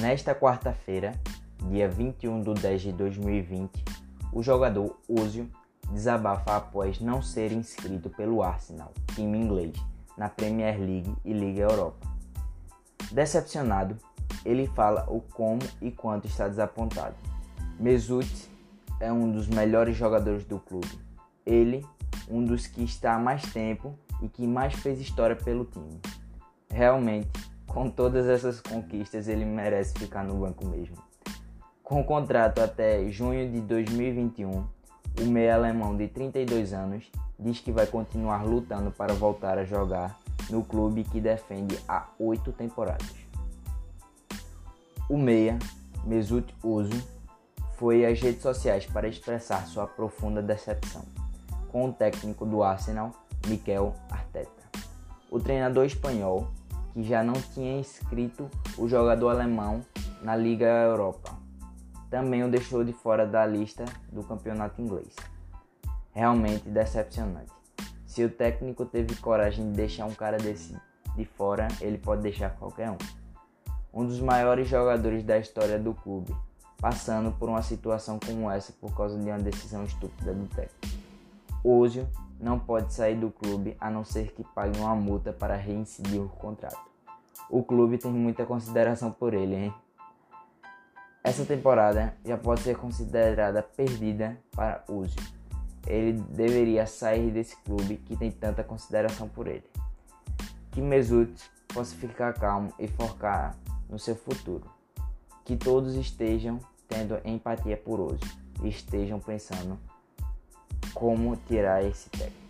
Nesta quarta-feira, dia 21 de 10 de 2020, o jogador Ozil desabafa após não ser inscrito pelo Arsenal, time inglês, na Premier League e Liga Europa. Decepcionado, ele fala o como e quanto está desapontado. Mesut é um dos melhores jogadores do clube. Ele, um dos que está há mais tempo e que mais fez história pelo time. Realmente, com todas essas conquistas, ele merece ficar no banco mesmo. Com contrato até junho de 2021, o meia alemão de 32 anos diz que vai continuar lutando para voltar a jogar no clube que defende há oito temporadas. O meia, Mesut Ozil, foi às redes sociais para expressar sua profunda decepção com o técnico do Arsenal, Mikel Arteta. O treinador espanhol, que já não tinha inscrito o jogador alemão na Liga Europa, também o deixou de fora da lista do campeonato inglês. Realmente decepcionante. Se o técnico teve coragem de deixar um cara desse de fora, ele pode deixar qualquer um. Um dos maiores jogadores da história do clube, passando por uma situação como essa por causa de uma decisão estúpida do técnico. Ozil não pode sair do clube a não ser que pague uma multa para reincidir o contrato. O clube tem muita consideração por ele, hein? Essa temporada já pode ser considerada perdida para Ozil. Ele deveria sair desse clube que tem tanta consideração por ele. Que Mesut possa ficar calmo e focar no seu futuro. Que todos estejam tendo empatia por Ozil e estejam pensando como tirar esse técnico.